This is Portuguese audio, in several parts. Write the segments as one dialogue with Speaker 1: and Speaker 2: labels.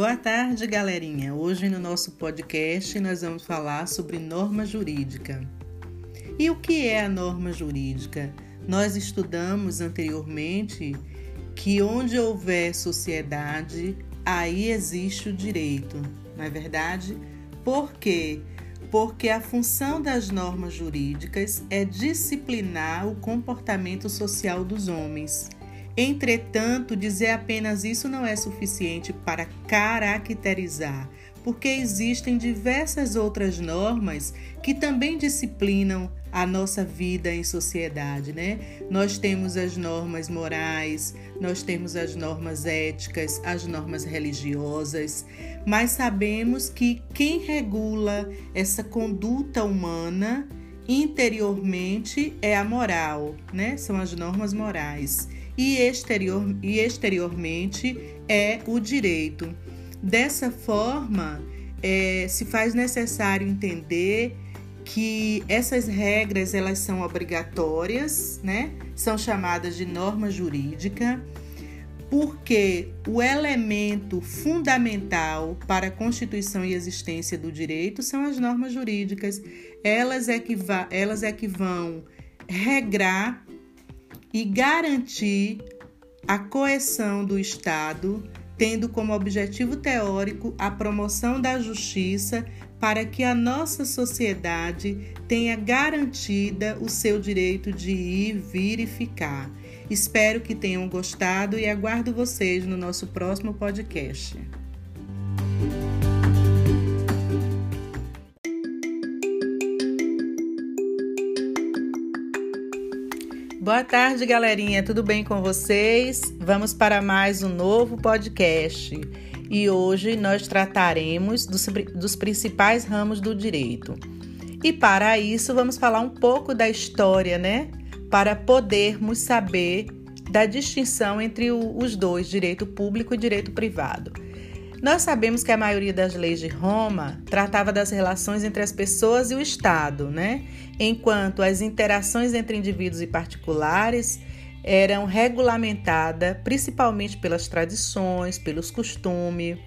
Speaker 1: Boa tarde, galerinha. Hoje no nosso podcast nós vamos falar sobre norma jurídica. E o que é a norma jurídica? Nós estudamos anteriormente que onde houver sociedade, aí existe o direito, não é verdade? Por quê? Porque a função das normas jurídicas é disciplinar o comportamento social dos homens Entretanto, dizer apenas isso não é suficiente para caracterizar, porque existem diversas outras normas que também disciplinam a nossa vida em sociedade, né? Nós temos as normas morais, nós temos as normas éticas, as normas religiosas, mas sabemos que quem regula essa conduta humana interiormente é a moral, né? São as normas morais e, exterior, e exteriormente é o direito. Dessa forma, é, se faz necessário entender que essas regras elas são obrigatórias, né? São chamadas de norma jurídica, porque o elemento fundamental para a constituição e existência do direito são as normas jurídicas. Elas é que, elas é que vão regrar e garantir a coesão do Estado, tendo como objetivo teórico a promoção da justiça para que a nossa sociedade tenha garantida o seu direito de ir, vir e ficar. Espero que tenham gostado e aguardo vocês no nosso próximo podcast. Boa tarde, galerinha. Tudo bem com vocês? Vamos para mais um novo podcast. E hoje nós trataremos dos, dos principais ramos do direito. E para isso, vamos falar um pouco da história, né? Para podermos saber da distinção entre os dois, direito público e direito privado. Nós sabemos que a maioria das leis de Roma tratava das relações entre as pessoas e o Estado, né? Enquanto as interações entre indivíduos e particulares eram regulamentadas principalmente pelas tradições, pelos costumes.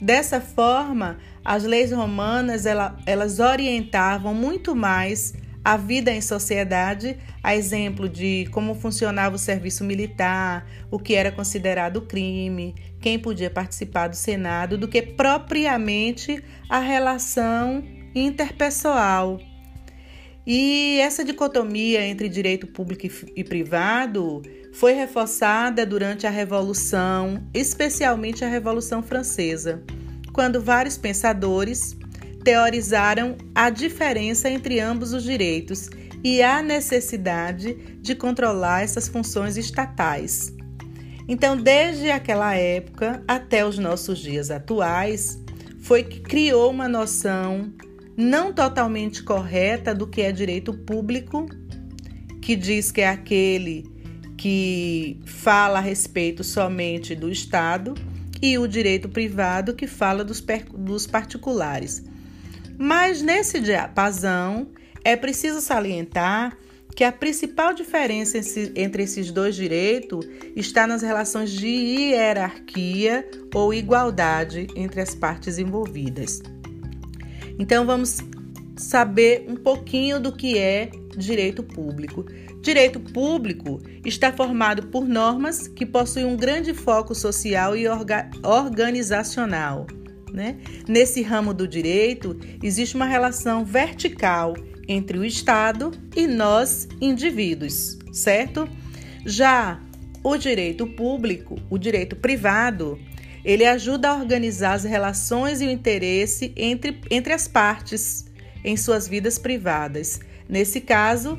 Speaker 1: Dessa forma, as leis romanas elas orientavam muito mais a vida em sociedade, a exemplo de como funcionava o serviço militar, o que era considerado crime, quem podia participar do Senado, do que propriamente a relação interpessoal. E essa dicotomia entre direito público e privado foi reforçada durante a Revolução, especialmente a Revolução Francesa, quando vários pensadores teorizaram a diferença entre ambos os direitos e a necessidade de controlar essas funções estatais. Então, desde aquela época até os nossos dias atuais, foi que criou uma noção não totalmente correta do que é direito público, que diz que é aquele que fala a respeito somente do Estado, e o direito privado, que fala dos, dos particulares. Mas nesse diapasão é preciso salientar que a principal diferença entre esses dois direitos está nas relações de hierarquia ou igualdade entre as partes envolvidas. Então vamos saber um pouquinho do que é direito público. Direito público está formado por normas que possuem um grande foco social e orga organizacional né? Nesse ramo do direito, existe uma relação vertical entre o Estado e nós, indivíduos, certo? Já o direito público, o direito privado, ele ajuda a organizar as relações e o interesse entre, entre as partes em suas vidas privadas. Nesse caso,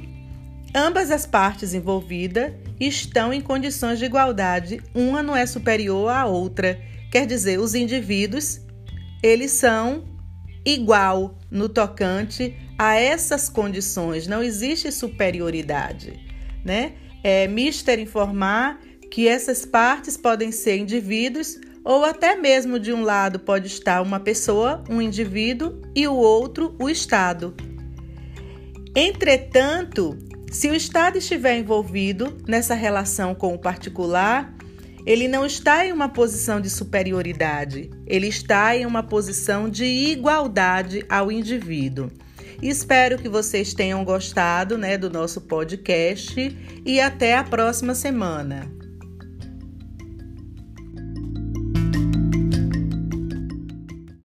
Speaker 1: ambas as partes envolvidas estão em condições de igualdade, uma não é superior à outra. Quer dizer, os indivíduos eles são igual no tocante a essas condições, não existe superioridade, né? É mister informar que essas partes podem ser indivíduos ou até mesmo de um lado pode estar uma pessoa, um indivíduo, e o outro, o Estado. Entretanto, se o Estado estiver envolvido nessa relação com o particular, Ele não está em uma posição de superioridade, ele está em uma posição de igualdade ao indivíduo. Espero que vocês tenham gostado né, do nosso podcast e até a próxima semana.